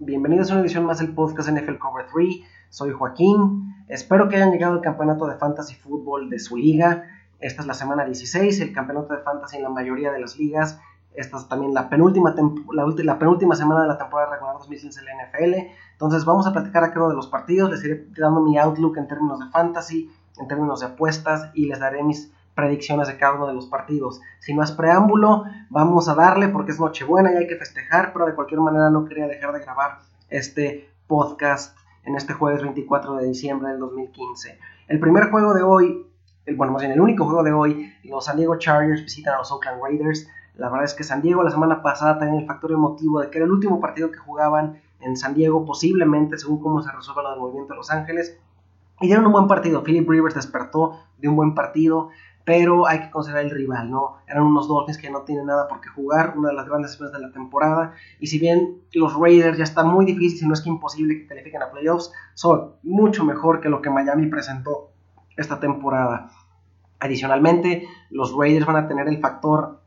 Bienvenidos a una edición más del podcast NFL Cover 3. Soy Joaquín. Espero que hayan llegado al campeonato de fantasy fútbol de su liga. Esta es la semana 16, el campeonato de fantasy en la mayoría de las ligas. Esta es también la penúltima, semana de la temporada regular 2015 de la NFL. Entonces vamos a platicar a cada de los partidos. Les iré dando mi outlook en términos de fantasy, en términos de apuestas y les daré mis predicciones de cada uno de los partidos. Si no es preámbulo, vamos a darle porque es Nochebuena y hay que festejar, pero de cualquier manera no quería dejar de grabar este podcast en este jueves 24 de diciembre del 2015. El primer juego de hoy, el, bueno, más bien el único juego de hoy, los San Diego Chargers visitan a los Oakland Raiders. La verdad es que San Diego la semana pasada tenía el factor emotivo de que era el último partido que jugaban en San Diego, posiblemente según cómo se resuelva lo del movimiento de Los Ángeles. Y dieron un buen partido. Philip Rivers despertó de un buen partido pero hay que considerar el rival, ¿no? Eran unos Dolphins que no tienen nada por qué jugar, una de las grandes esperanzas de la temporada, y si bien los Raiders ya está muy difícil, si no es que imposible que califiquen a playoffs, son mucho mejor que lo que Miami presentó esta temporada. Adicionalmente, los Raiders van a tener el factor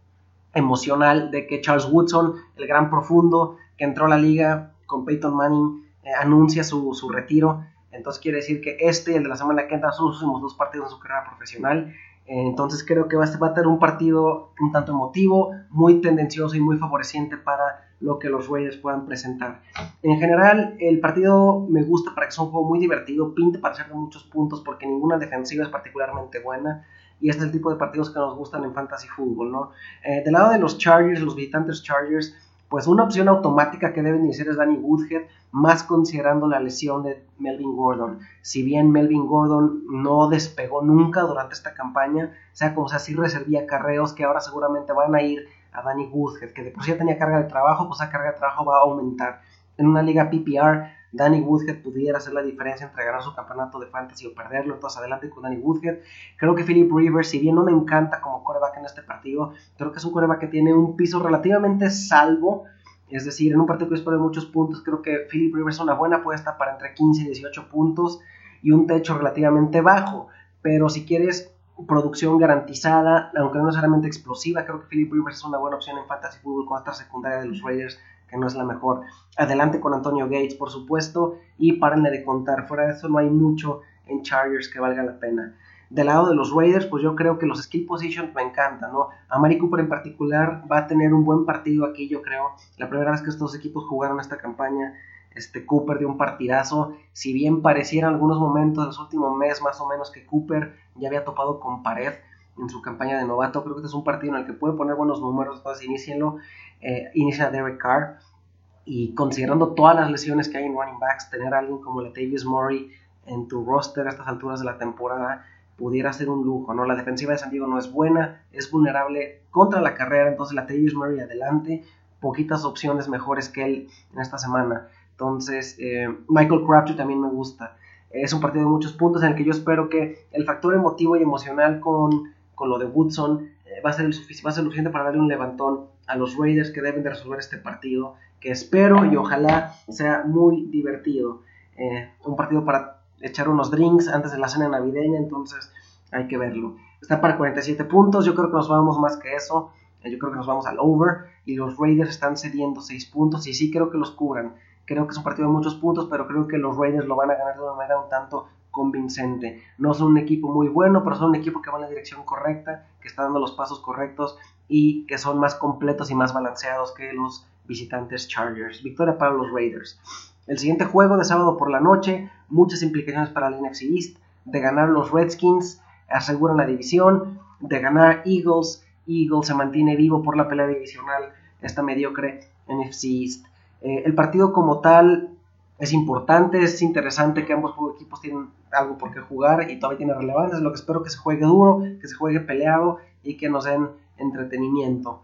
emocional de que Charles Woodson, el gran profundo que entró a la liga con Peyton Manning, eh, anuncia su, su retiro. Entonces quiere decir que este el de la semana que entra son los últimos dos partidos de su carrera profesional entonces creo que va a tener un partido un tanto emotivo, muy tendencioso y muy favoreciente para lo que los Raiders puedan presentar. En general, el partido me gusta para que sea un juego muy divertido, pinta para hacer muchos puntos porque ninguna defensiva es particularmente buena y este es el tipo de partidos que nos gustan en fantasy fútbol, ¿no? Eh, del lado de los Chargers, los visitantes Chargers, pues una opción automática que deben iniciar es Danny Woodhead, más considerando la lesión de Melvin Gordon. Si bien Melvin Gordon no despegó nunca durante esta campaña, sea como sea, sí reservía carreos que ahora seguramente van a ir a Danny Woodhead, que de por sí ya tenía carga de trabajo, pues esa carga de trabajo va a aumentar. En una liga PPR, Danny Woodhead pudiera hacer la diferencia entre ganar su campeonato de fantasy o perderlo. Entonces, adelante con Danny Woodhead. Creo que Philip Rivers, si bien no me encanta como coreback en este partido, creo que es un coreback que tiene un piso relativamente salvo. Es decir, en un partido que espero de muchos puntos, creo que Philip Rivers es una buena apuesta para entre 15 y 18 puntos y un techo relativamente bajo. Pero si quieres producción garantizada, aunque no necesariamente explosiva, creo que Philip Rivers es una buena opción en fantasy fútbol con esta secundaria de los Raiders que no es la mejor. Adelante con Antonio Gates, por supuesto, y párenle de contar. Fuera de eso no hay mucho en Chargers que valga la pena. Del lado de los Raiders, pues yo creo que los skill positions me encantan, ¿no? A Mari Cooper en particular va a tener un buen partido aquí, yo creo. La primera vez que estos equipos jugaron esta campaña, este Cooper dio un partidazo. Si bien pareciera en algunos momentos, los últimos meses más o menos, que Cooper ya había topado con pared en su campaña de novato, creo que este es un partido en el que puede poner buenos números, entonces inicienlo eh, inicia Derek Carr. Y considerando todas las lesiones que hay en running backs, tener a alguien como Latavius Murray en tu roster a estas alturas de la temporada pudiera ser un lujo, ¿no? La defensiva de San Diego no es buena, es vulnerable contra la carrera, entonces Latavius Murray adelante, poquitas opciones mejores que él en esta semana. Entonces, eh, Michael Crabtree también me gusta. Es un partido de muchos puntos en el que yo espero que el factor emotivo y emocional con, con lo de Woodson eh, va, a ser el suficiente para darle un levantón a los Raiders que deben de resolver este partido, que espero y ojalá sea muy divertido. Eh, un partido para echar unos drinks antes de la cena navideña, entonces hay que verlo. Está para 47 puntos, yo creo que nos vamos más que eso, eh, yo creo que nos vamos al over y los Raiders están cediendo 6 puntos y sí creo que los cubran. Creo que es un partido de muchos puntos, pero creo que los Raiders lo van a ganar de una manera un tanto convincente. No son un equipo muy bueno, pero son un equipo que va en la dirección correcta, que está dando los pasos correctos y que son más completos y más balanceados que los visitantes Chargers. Victoria para los Raiders. El siguiente juego de sábado por la noche, muchas implicaciones para la NFC East. De ganar los Redskins, aseguran la división. De ganar Eagles, Eagles se mantiene vivo por la pelea divisional, esta mediocre NFC East. Eh, el partido como tal es importante, es interesante que ambos equipos tienen algo por qué jugar y todavía tiene relevancia. Es lo que espero que se juegue duro, que se juegue peleado y que nos den entretenimiento.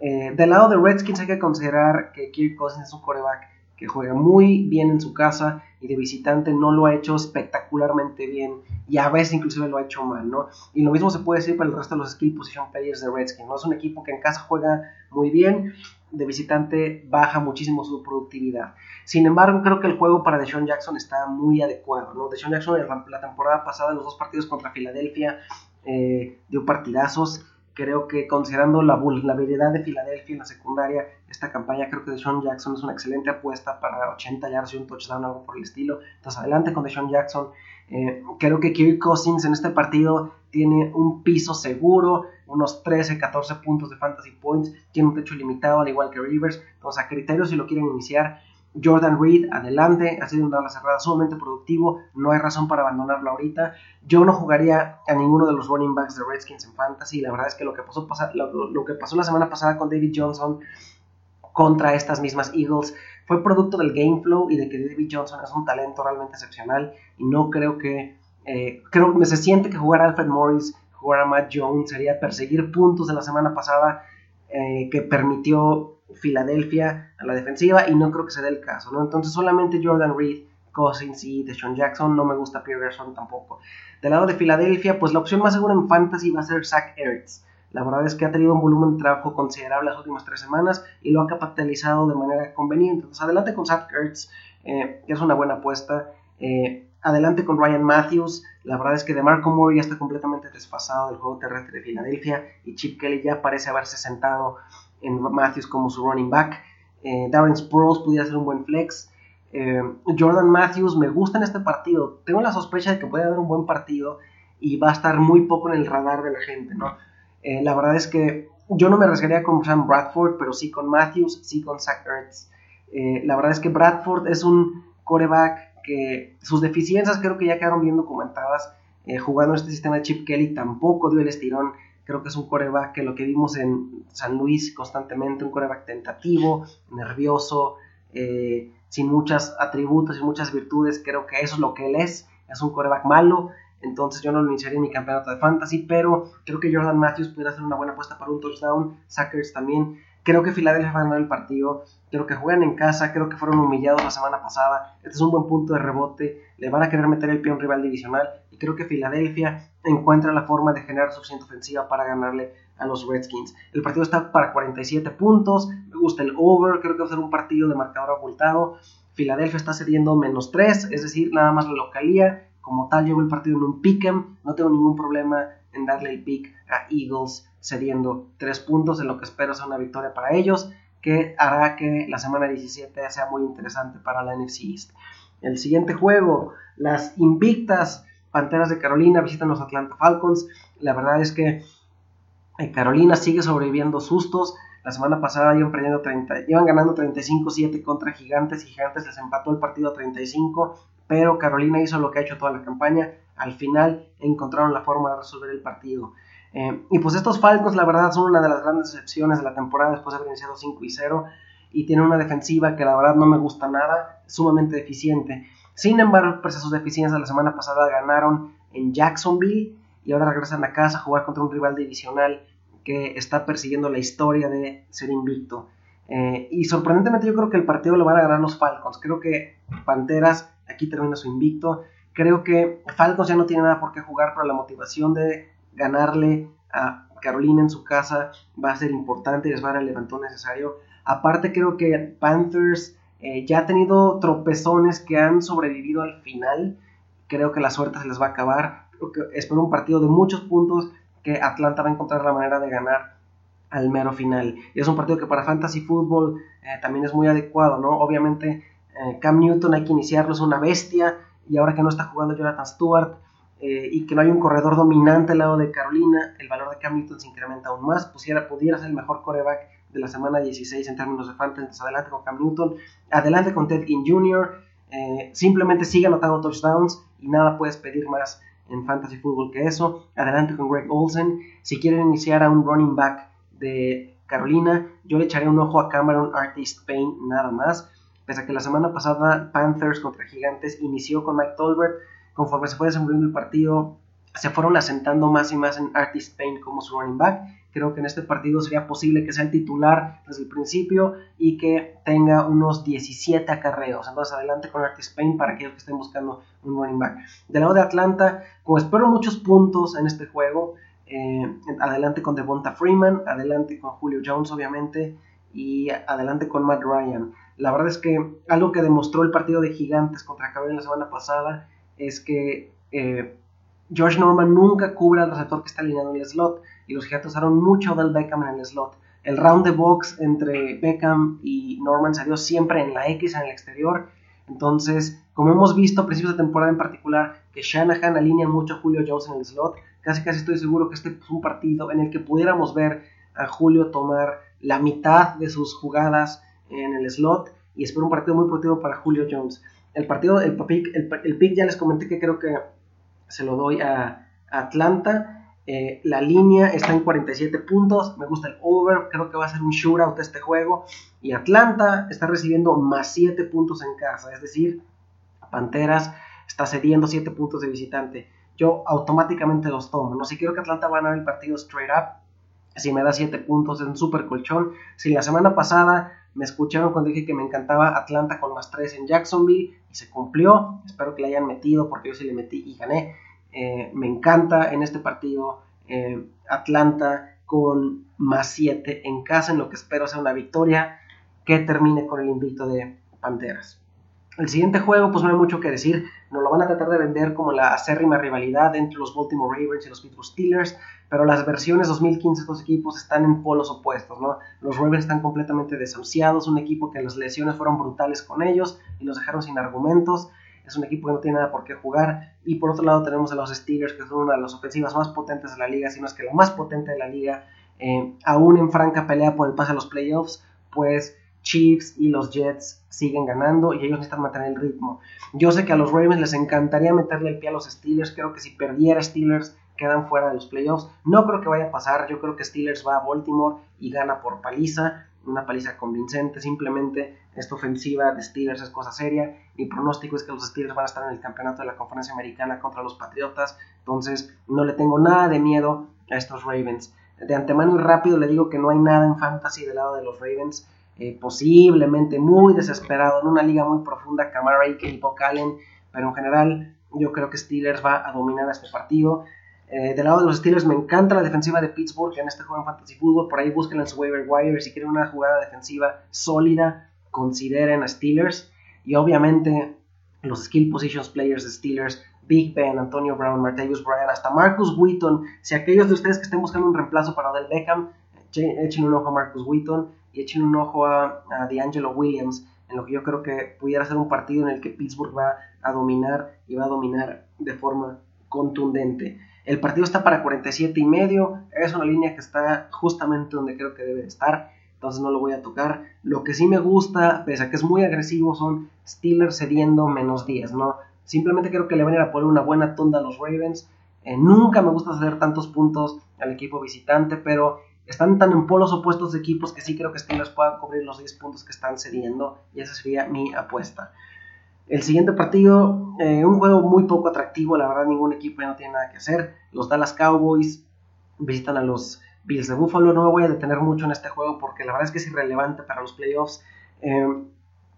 Eh, del lado de Redskins hay que considerar que Kirk Cousins es un coreback que juega muy bien en su casa y de visitante no lo ha hecho espectacularmente bien y a veces inclusive lo ha hecho mal, ¿no? Y lo mismo se puede decir para el resto de los skill position players de Redskins, ¿no? Es un equipo que en casa juega muy bien, de visitante baja muchísimo su productividad. Sin embargo, creo que el juego para Deshaun Jackson está muy adecuado, ¿no? Deshaun Jackson la temporada pasada, los dos partidos contra Filadelfia, eh, dio partidazos Creo que considerando la vulnerabilidad de Filadelfia en la secundaria, esta campaña creo que Deshaun Jackson es una excelente apuesta para 80 yards y un touchdown, algo por el estilo. Entonces adelante con Deshaun Jackson. Eh, creo que Kirk Cousins en este partido tiene un piso seguro, unos 13, 14 puntos de fantasy points, tiene un techo limitado al igual que Rivers. Entonces a criterio si lo quieren iniciar, Jordan Reed, adelante, ha sido una ala cerrada sumamente productivo, no hay razón para abandonarlo ahorita. Yo no jugaría a ninguno de los running backs de Redskins en fantasy, la verdad es que lo que pasó, lo, que pasó la semana pasada con David Johnson contra estas mismas Eagles fue producto del game flow y de que David Johnson es un talento realmente excepcional y no creo que, eh, creo que se siente que jugar a Alfred Morris, jugar a Matt Jones sería perseguir puntos de la semana pasada eh, que permitió Filadelfia a la defensiva y no creo que se dé el caso, ¿no? Entonces solamente Jordan Reed, Cousins y Deshaun Jackson, no me gusta Pierre Gerson tampoco. Del lado de Filadelfia, pues la opción más segura en fantasy va a ser Zach Ertz. La verdad es que ha tenido un volumen de trabajo considerable las últimas tres semanas y lo ha capitalizado de manera conveniente. Entonces adelante con Zach Ertz, eh, es una buena apuesta. Eh, adelante con Ryan Matthews. La verdad es que DeMarco Moore ya está completamente desfasado del juego terrestre de Filadelfia y Chip Kelly ya parece haberse sentado en Matthews como su running back. Eh, Darren Sproles pudiera ser un buen flex. Eh, Jordan Matthews me gusta en este partido. Tengo la sospecha de que puede dar un buen partido y va a estar muy poco en el radar de la gente, ¿no? Eh, la verdad es que yo no me arriesgaría con Sam Bradford, pero sí con Matthews, sí con Zach Ertz. la verdad es que Bradford es un coreback que sus deficiencias creo que ya quedaron bien documentadas. jugando en este sistema de Chip Kelly tampoco dio el estirón Creo que es un coreback que lo que vimos en San Luis constantemente, un coreback tentativo, nervioso, eh, sin muchos atributos y muchas virtudes. Creo que eso es lo que él es. Es un coreback malo. Entonces yo no lo iniciaría en mi campeonato de fantasy, pero creo que Jordan Matthews pudiera hacer una buena apuesta para un touchdown. Sackers también. Creo que Filadelfia va a ganar el partido. Creo que juegan en casa. Creo que fueron humillados la semana pasada. Este es un buen punto de rebote. Le van a querer meter el pie a un rival divisional. Y creo que Filadelfia encuentra la forma de generar suficiente ofensiva para ganarle a los Redskins. El partido está para 47 puntos, me gusta el over, creo que va a ser un partido de marcador abultado. Filadelfia está cediendo menos 3, es decir, nada más la localía. Como tal, llevo el partido en un pick'em, no tengo ningún problema en darle el pick a Eagles cediendo 3 puntos, en lo que espero sea una victoria para ellos, que hará que la semana 17 sea muy interesante para la NFC East. El siguiente juego, las invictas Panteras de Carolina visitan los Atlanta Falcons. La verdad es que eh, Carolina sigue sobreviviendo sustos. La semana pasada iban, perdiendo 30, iban ganando 35-7 contra Gigantes y Gigantes les empató el partido a 35, pero Carolina hizo lo que ha hecho toda la campaña. Al final encontraron la forma de resolver el partido. Eh, y pues estos Falcons, la verdad, son una de las grandes excepciones de la temporada después de haber iniciado 5 y 0 y tienen una defensiva que la verdad no me gusta nada, sumamente deficiente. Sin embargo, pese a sus deficiencias, la semana pasada ganaron en Jacksonville y ahora regresan a casa a jugar contra un rival divisional que está persiguiendo la historia de ser invicto. Eh, y sorprendentemente yo creo que el partido lo van a ganar los Falcons. Creo que Panteras aquí termina su invicto. Creo que Falcons ya no tiene nada por qué jugar, pero la motivación de ganarle a Carolina en su casa va a ser importante les va a dar el levantón necesario. Aparte creo que Panthers eh, ya ha tenido tropezones que han sobrevivido al final. Creo que la suerte se les va a acabar. Creo que espero un partido de muchos puntos que Atlanta va a encontrar la manera de ganar al mero final. Y es un partido que para fantasy fútbol eh, también es muy adecuado, ¿no? Obviamente eh, Cam Newton hay que iniciarlo, es una bestia. Y ahora que no está jugando Jonathan Stewart y que no hay un corredor dominante al lado de Carolina, el valor de Cam Newton se incrementa aún más. Pusiera, pudiera ser el mejor coreback de la semana 16 en términos de fantasy. Adelante con Cam Newton, adelante con Ted King Jr. Eh, simplemente sigue anotando touchdowns y nada puedes pedir más en fantasy fútbol que eso. Adelante con Greg Olsen. Si quieren iniciar a un running back de Carolina, yo le echaré un ojo a Cameron Artist Payne nada más. Pese a que la semana pasada Panthers contra Gigantes inició con Mike Tolbert, conforme se fue desenvolviendo el partido, se fueron asentando más y más en Artist Payne como su running back Creo que en este partido sería posible que sea el titular desde el principio y que tenga unos 17 acarreos. Entonces adelante con Artis Payne para aquellos que estén buscando un running back. Del lado de Atlanta, como espero muchos puntos en este juego, eh, adelante con Devonta Freeman, adelante con Julio Jones obviamente y adelante con Matt Ryan. La verdad es que algo que demostró el partido de Gigantes contra Carolina la semana pasada es que eh, George Norman nunca cubre al receptor que está alineado en el slot. y los Gigantes usaron mucho del Beckham en el slot. El round de box entre Beckham y Norman salió siempre en la X en el exterior. Entonces, como hemos visto a principios de temporada en particular, que Shanahan alinea mucho a Julio Jones en el slot, casi casi estoy seguro que este es un partido en el que pudiéramos ver a Julio tomar la mitad de sus jugadas en el slot y espero un partido muy productivo para Julio Jones. El partido, el pick, el, pick ya les comenté que creo que se lo doy a, Atlanta. Eh, la línea está en 47 puntos. Me gusta el over. Creo que va a ser un shootout este juego. Y Atlanta está recibiendo más 7 puntos en casa. Es decir, Panteras está cediendo 7 puntos de visitante. Yo automáticamente los tomo. No si quiero que Atlanta va a ganar el partido straight up. Si me da 7 puntos es un super colchón. Si la semana pasada me escucharon cuando dije que me encantaba Atlanta con más 3 en Jacksonville y se cumplió. Espero que le hayan metido porque yo sí le metí y gané. Eh, me encanta en este partido eh, Atlanta con más 7 en casa, en lo que espero sea una victoria que termine con el invicto de Panteras. El siguiente juego, pues no hay mucho que decir. Nos lo van a tratar de vender como la acérrima rivalidad entre los Baltimore Ravens y los Pittsburgh Steelers, pero las versiones 2015 de estos equipos están en polos opuestos, ¿no? Los Ravens están completamente desahuciados, un equipo que las lesiones fueron brutales con ellos y los dejaron sin argumentos. Es un equipo que no tiene nada por qué jugar. Y por otro lado tenemos a los Steelers, que son una de las ofensivas más potentes de la liga, si no es que la más potente de la liga, eh, aún en franca pelea por el pase a los playoffs, pues Chiefs y los Jets siguen ganando y ellos necesitan mantener el ritmo. Yo sé que a los Ravens les encantaría meterle el pie a los Steelers. Creo que si perdiera Steelers quedan fuera de los playoffs. No creo que vaya a pasar. Yo creo que Steelers va a Baltimore y gana por paliza. Una paliza convincente. Simplemente esta ofensiva de Steelers es cosa seria. Mi pronóstico es que los Steelers van a estar en el campeonato de la conferencia americana contra los Patriotas. Entonces no le tengo nada de miedo a estos Ravens. De antemano y rápido le digo que no hay nada en fantasy del lado de los Ravens. Eh, posiblemente muy desesperado en una liga muy profunda, Camara y Paul Allen, pero en general yo creo que Steelers va a dominar este partido. Eh, del lado de los Steelers me encanta la defensiva de Pittsburgh en este juego en Fantasy Football, por ahí busquen en su waiver wire si quieren una jugada defensiva sólida, consideren a Steelers y obviamente los skill positions players de Steelers Big Ben, Antonio Brown, Martavius Bryan, hasta Marcus Wheaton. Si aquellos de ustedes que estén buscando un reemplazo para Odell Beckham, echen un ojo a Marcus Wheaton y echen un ojo a, a D'Angelo Williams, en lo que yo creo que pudiera ser un partido en el que Pittsburgh va a dominar y va a dominar de forma contundente. El partido está para 47 y medio, es una línea que está justamente donde creo que debe estar, entonces no lo voy a tocar. Lo que sí me gusta, pese a que es muy agresivo, son Steelers cediendo menos 10, ¿no? Simplemente creo que le van a ir a poner una buena tonda a los Ravens. Eh, nunca me gusta ceder tantos puntos al equipo visitante, pero están tan en polos opuestos de equipos que sí creo que Steelers puedan cubrir los 10 puntos que están cediendo y esa sería mi apuesta. El siguiente partido, eh, un juego muy poco atractivo, la verdad ningún equipo ya no tiene nada que hacer. Los Dallas Cowboys visitan a los Bills de Buffalo, no me voy a detener mucho en este juego porque la verdad es que es irrelevante para los playoffs. Eh,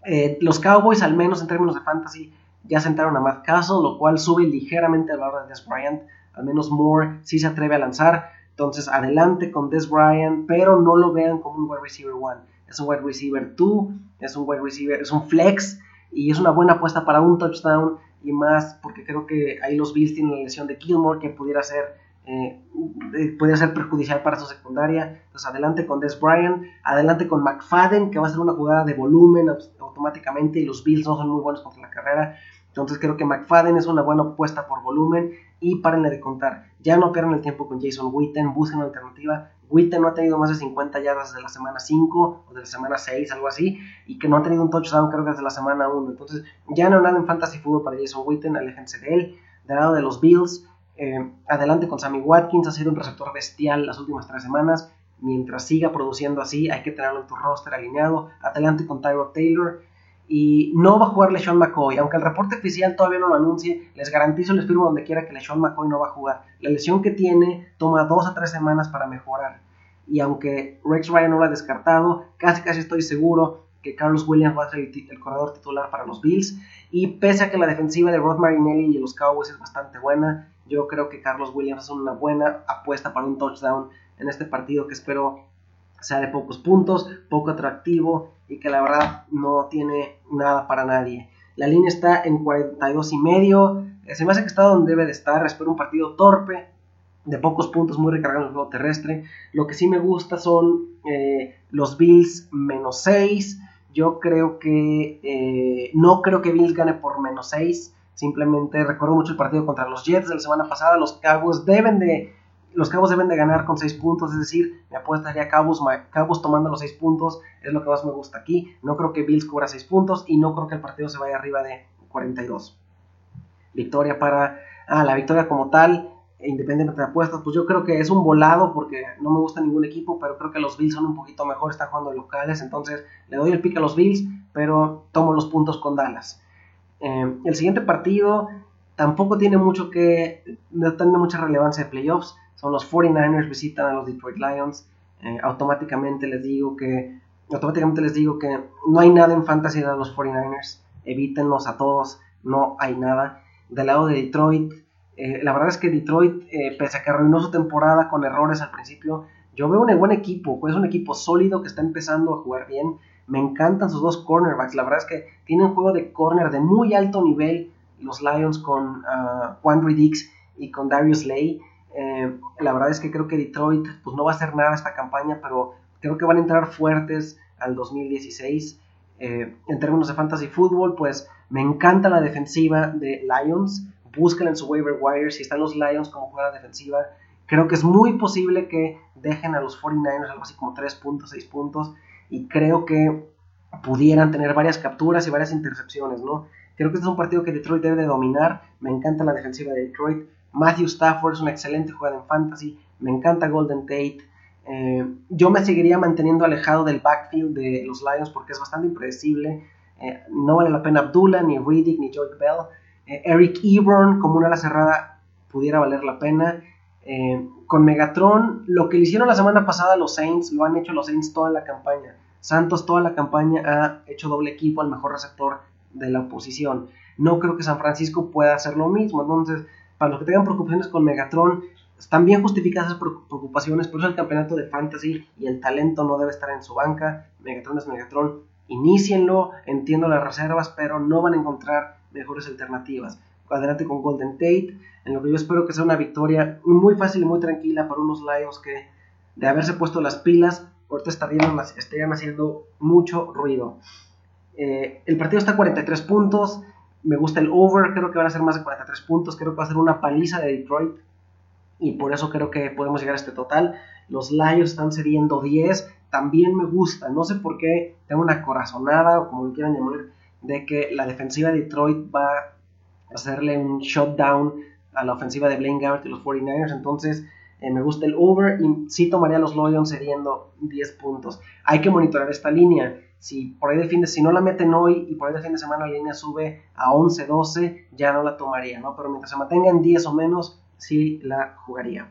eh, los Cowboys, al menos en términos de fantasy, ya sentaron a Matt Castle, lo cual sube ligeramente el valor de Des Bryant. Al menos Moore sí se atreve a lanzar. Entonces, adelante con Des Bryant, pero no lo vean como un wide receiver one. Es un wide receiver 2, es un wide receiver, es un flex y es una buena apuesta para un touchdown y más porque creo que ahí los Bills tienen la lesión de Gilmore que pudiera ser eh, pudiera ser perjudicial para su secundaria. Entonces, adelante con Des Bryant, adelante con McFadden, que va a ser una jugada de volumen automáticamente y los Bills no son muy buenos contra la carrera. Entonces creo que McFadden es una buena apuesta por volumen y párenle de contar. Ya no pierdan el tiempo con Jason Witten, busquen una alternativa. Witten no ha tenido más de 50 yardas desde la semana 5 o de la semana 6, algo así, y que no ha tenido un touchdown creo que desde la semana 1. Entonces ya no nada en fantasy fútbol para Jason Witten, aléjense de él. Del lado de los Bills, eh, adelante con Sammy Watkins, ha sido un receptor bestial las últimas tres semanas. Mientras siga produciendo así, hay que tenerlo en tu roster alineado. Adelante con Tyro Taylor y no va a jugar LeSean McCoy. Aunque el reporte oficial todavía no lo anuncie, les garantizo, les firmo donde quiera que LeSean McCoy no va a jugar. La lesión que tiene toma dos a tres semanas para mejorar. Y aunque Rex Ryan no lo ha descartado, casi casi estoy seguro que Carlos Williams va a ser el, corredor titular para los Bills. Y pese a que la defensiva de Rod Marinelli y los Cowboys es bastante buena, yo creo que Carlos Williams es una buena apuesta para un touchdown en este partido que espero sea de pocos puntos, poco atractivo y que la verdad no tiene nada para nadie. La línea está en 42 y medio. Se me hace que está donde debe de estar. Espero un partido torpe. de pocos puntos, muy recargado en el juego terrestre. Lo que sí me gusta son eh, los Bills menos 6. Yo creo que eh, no creo que Bills gane por menos 6. Simplemente recuerdo mucho el partido contra los Jets de la semana pasada. Los Cowboys deben de los Cabos deben de ganar con 6 puntos, es decir, me apuestaría Cabos, Cabos tomando los 6 puntos, es lo que más me gusta aquí. No creo que Bills cubra 6 puntos y no creo que el partido se vaya arriba de 42. Victoria para... Ah, la victoria como tal, independientemente de apuestas, pues yo creo que es un volado porque no me gusta ningún equipo, pero creo que los Bills son un poquito mejor, están jugando locales, entonces le doy el pique a los Bills, pero tomo los puntos con Dallas. Eh, el siguiente partido tampoco tiene mucho que, no tiene mucha relevancia de playoffs, son los 49ers visitan a los Detroit Lions, eh, automáticamente les digo que automáticamente les digo que no hay nada en fantasy de los 49ers, evítenlos a todos, no hay nada. Del lado de Detroit, eh, la verdad es que Detroit, eh, pese a que arruinó su temporada con errores al principio, yo veo un buen equipo, es un equipo sólido que está empezando a jugar bien. Me encantan sus dos cornerbacks, la verdad es que tienen juego de corner de muy alto nivel los Lions con Juan Dix y con Darius Lay. Eh, la verdad es que creo que Detroit pues, no va a hacer nada esta campaña, pero creo que van a entrar fuertes al 2016. Eh, en términos de fantasy fútbol, pues me encanta la defensiva de Lions. Busquen en su waiver wire si están los Lions como juega defensiva. Creo que es muy posible que dejen a los 49ers algo así como 3 puntos, 6 puntos. Y creo que pudieran tener varias capturas y varias intercepciones, ¿no? Creo que este es un partido que Detroit debe de dominar. Me encanta la defensiva de Detroit. Matthew Stafford es un excelente jugador en fantasy. Me encanta Golden Tate. Eh, yo me seguiría manteniendo alejado del backfield de los Lions porque es bastante impredecible. Eh, no vale la pena Abdullah, ni Riddick, ni George Bell. Eh, Eric Ebron como una ala cerrada pudiera valer la pena. con Megatron, lo que le hicieron la semana pasada a los Saints, lo han hecho los Saints toda la campaña. Santos toda la campaña ha hecho doble equipo al mejor receptor de la oposición. No creo que San Francisco pueda hacer lo mismo. Entonces, para los que tengan preocupaciones con Megatron, están bien justificadas esas preocupaciones, por eso el campeonato de fantasy y el talento no debe estar en su banca. Megatron es Megatron, inicienlo, entiendo las reservas, pero no van a encontrar mejores alternativas. Adelante con Golden Tate, en lo que yo espero que sea una victoria muy fácil y muy tranquila para unos Lions que de haberse puesto las pilas, ahorita estarían, estarían haciendo mucho ruido. Eh, el partido está a 43 puntos, me gusta el over, creo que van a ser más de 43 puntos, creo que va a ser una paliza de Detroit y por eso creo que podemos llegar a este total. Los Lions están cediendo 10, también me gusta, no sé por qué, tengo una corazonada o como lo quieran llamar, de que la defensiva de Detroit va a hacerle un shutdown a la ofensiva de Blaine Gabbert y los 49ers, entonces eh, me gusta el over y sí tomaría los Lions cediendo 10 puntos. Hay que monitorear esta línea si por ahí de fin de si no la meten hoy y por ahí de fin de semana la línea sube a 11, 12, ya no la tomaría, ¿no? Pero mientras se mantenga en 10 o menos, sí la jugaría.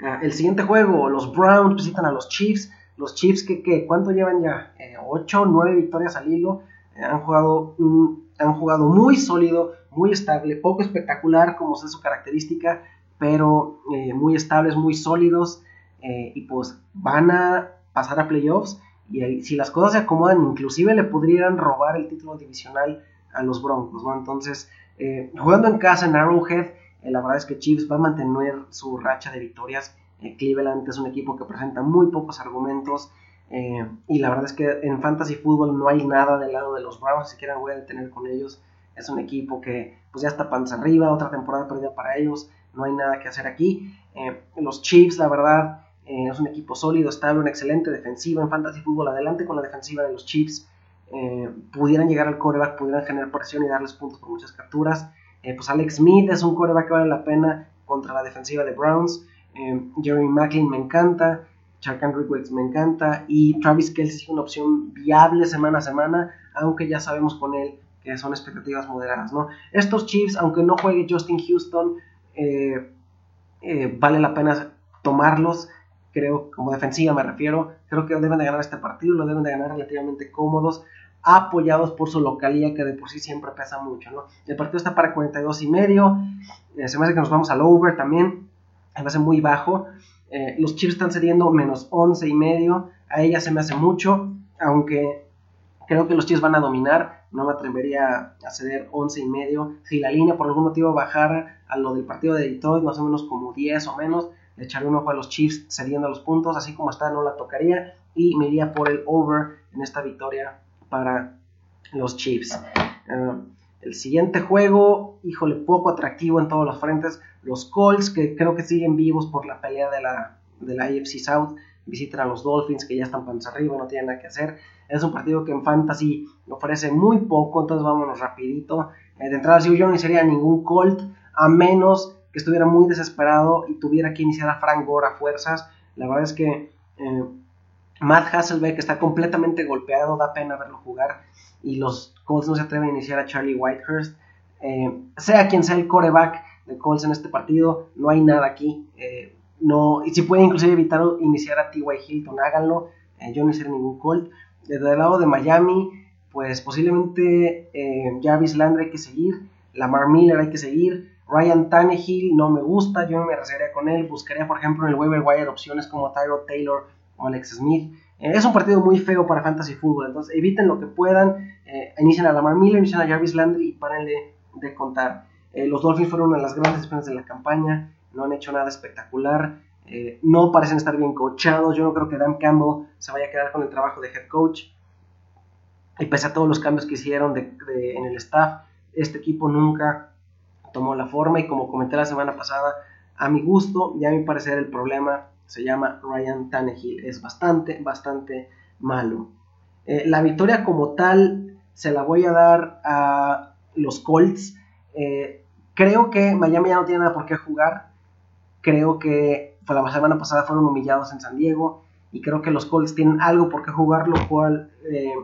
Ah, el siguiente juego, los Browns visitan a los Chiefs. Los Chiefs, que, ¿cuánto llevan ya? Eh, 8, 9 victorias al hilo. Eh, han, jugado, han jugado muy sólido, muy estable, poco espectacular como es su característica, pero eh, muy estables, muy sólidos. Eh, y pues van a pasar a playoffs y si las cosas se acomodan, inclusive le podrían robar el título divisional a los Broncos, ¿no? Entonces, eh, jugando en casa en Arrowhead, eh, la verdad es que Chiefs va a mantener su racha de victorias. Eh, Cleveland es un equipo que presenta muy pocos argumentos. y la verdad es que en fantasy fútbol no hay nada del lado de los Browns, si quieren voy a detener con ellos. Es un equipo que pues ya está panza arriba, otra temporada perdida para ellos, no hay nada que hacer aquí. los Chiefs, la verdad, eh, es un equipo sólido, estable, una excelente defensiva en fantasy fútbol. Adelante con la defensiva de los Chiefs. Eh, pudieran llegar al coreback, pudieran generar presión y darles puntos por muchas capturas. Eh, pues Alex Smith es un coreback que vale la pena contra la defensiva de Browns. Jeremy Macklin me encanta. Chuck Andrew me encanta. Y Travis Kelsey es una opción viable semana a semana, aunque ya sabemos con él que son expectativas moderadas. ¿no? Estos Chiefs, aunque no juegue Justin Houston, vale la pena tomarlos creo, como defensiva me refiero, creo que deben de ganar este partido, lo deben de ganar relativamente cómodos, apoyados por su localía que de por sí siempre pesa mucho. El partido está para 42 y medio, eh, se me hace que nos vamos al over también, me hace muy bajo, eh, los Chiefs están cediendo menos 11 y medio, a ella se me hace mucho, aunque creo que los Chiefs van a dominar, no me atrevería a ceder 11 y medio. Si la línea por algún motivo bajara a lo del partido de Detroit, más o menos como 10 o menos, le echaré un ojo a los Chiefs cediendo los puntos, así como está, no la tocaría y me iría por el over en esta victoria para los Chiefs. Eh, el siguiente juego, híjole, poco atractivo en todos los frentes. Los Colts, que creo que siguen vivos por la pelea de la, de la AFC South, visitan a los Dolphins, que ya están panza arriba, no tienen nada que hacer. Es un partido que en Fantasy ofrece muy poco, entonces vámonos rapidito. Eh, de entrada, si yo no iniciaría ningún Colt, a menos que estuviera muy desesperado y tuviera que iniciar a Frank a fuerzas. La verdad es que eh, Matt Hasselbeck está completamente golpeado, da pena verlo jugar y los Colts no se atreven a iniciar a Charlie Whitehurst. Eh, sea quien sea el coreback de Colts en este partido, no hay nada aquí. Eh, no, y si pueden inclusive evitar iniciar a T.Y. Hilton, háganlo. Yo no hice ningún Colt. Desde el lado de Miami, pues posiblemente Jarvis Landry hay que seguir, Lamar Miller hay que seguir, Ryan Tannehill no me gusta, yo no me arriesgaría con él, buscaría por ejemplo en el waiver wire opciones como Tyro Taylor o Alex Smith. Eh, es un partido muy feo para Fantasy Football, entonces eviten lo que puedan, eh, inicien a Lamar Miller, inicien a Jarvis Landry y párenle de contar. Eh, los Dolphins fueron una de las grandes esperanzas de la campaña, no han hecho nada espectacular, no parecen estar bien coachados, yo no creo que Dan Campbell se vaya a quedar con el trabajo de head coach. Y pese a todos los cambios que hicieron en el staff, este equipo nunca tomó la forma y como comenté la semana pasada, a mi gusto y a mi parecer el problema se llama Ryan Tannehill. Es bastante, bastante malo. Eh, la victoria como tal se la voy a dar a los Colts. Eh, creo que Miami ya no tiene nada por qué jugar. Creo que la semana pasada fueron humillados en San Diego. Y creo que los Colts tienen algo por qué jugar, lo cual eh,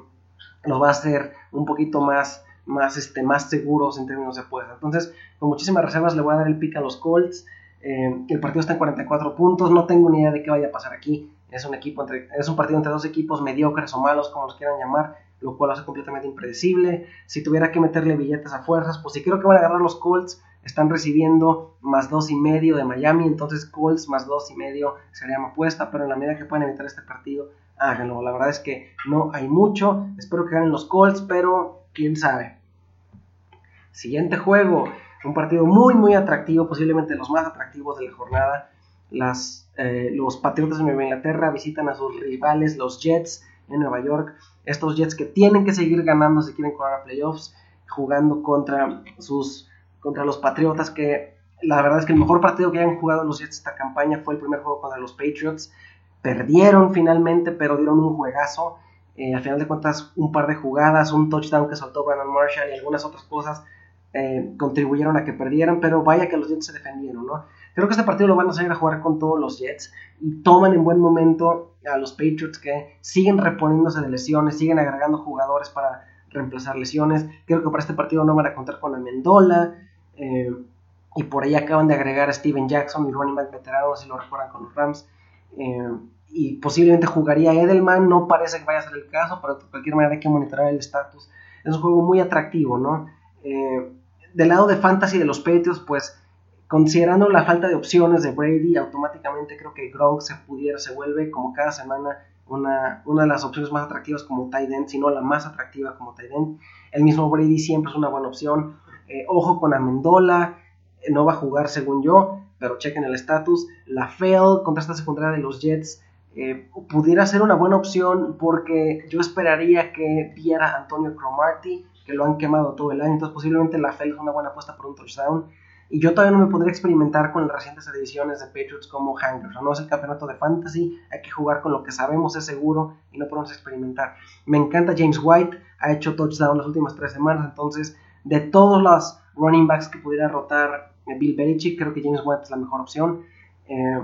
va a hacer un poquito más, más, este, más seguros en términos de apuesta. Entonces, con muchísimas reservas le voy a dar el pick a los Colts. Eh, el partido está en 44 puntos, no tengo ni idea de qué vaya a pasar aquí. Es un, equipo entre, es un partido entre dos equipos mediocres o malos, como los quieran llamar, lo cual lo hace completamente impredecible. Si tuviera que meterle billetes a fuerzas, pues si creo que van a agarrar los Colts, están recibiendo más dos y medio de Miami, entonces Colts más dos y medio sería mi apuesta, pero en la medida que puedan evitar este partido, háganlo. La verdad es que no hay mucho. Espero que ganen los Colts, pero quién sabe. Siguiente juego. Un partido muy, muy atractivo, posiblemente los más atractivos de la jornada. Las, eh, los Patriotas de Nueva Inglaterra visitan a sus rivales, los Jets en Nueva York. Estos Jets que tienen que seguir ganando si quieren correr a playoffs, jugando contra, sus, contra los Patriotas, que la verdad es que el mejor partido que hayan jugado los Jets esta campaña fue el primer juego contra los Patriots. Perdieron finalmente, pero dieron un juegazo. Eh, al final de cuentas, un par de jugadas, un touchdown que soltó Brandon Marshall y algunas otras cosas eh, contribuyeron a que perdieran, pero vaya que los Jets se defendieron, ¿no? Creo que este partido lo van a salir a jugar con todos los Jets y toman en buen momento a los Patriots que siguen reponiéndose de lesiones, siguen agregando jugadores para reemplazar lesiones. Creo que para este partido no van a contar con Amendola eh, y por ahí acaban de agregar a Steven Jackson y running back veterano, si lo recuerdan con los Rams. Eh, y posiblemente jugaría Edelman, no parece que vaya a ser el caso, pero de cualquier manera hay que monitorar el estatus. Es un juego muy atractivo, ¿no? Eh, del lado de fantasy de los Patriots, pues considerando la falta de opciones de Brady, automáticamente creo que Gronk se pudiera, se vuelve como cada semana una, una de las opciones más atractivas como tight end, si no la más atractiva como tight end. El mismo Brady siempre es una buena opción. Eh, ojo con Amendola, eh, no va a jugar según yo, pero chequen el estatus. La Fail contra esta secundaria de los Jets eh, pudiera ser una buena opción porque yo esperaría que viera Antonio Cromarty que lo han quemado todo el año, entonces posiblemente la FEL es una buena apuesta por un touchdown. Y yo todavía no me podría experimentar con las recientes ediciones de Patriots como Hangers. No es el campeonato de fantasy, hay que jugar con lo que sabemos es seguro y no podemos experimentar. Me encanta James White, ha hecho touchdown las últimas tres semanas, entonces de todos los running backs que pudiera rotar Bill Belichick, creo que James White es la mejor opción. Eh,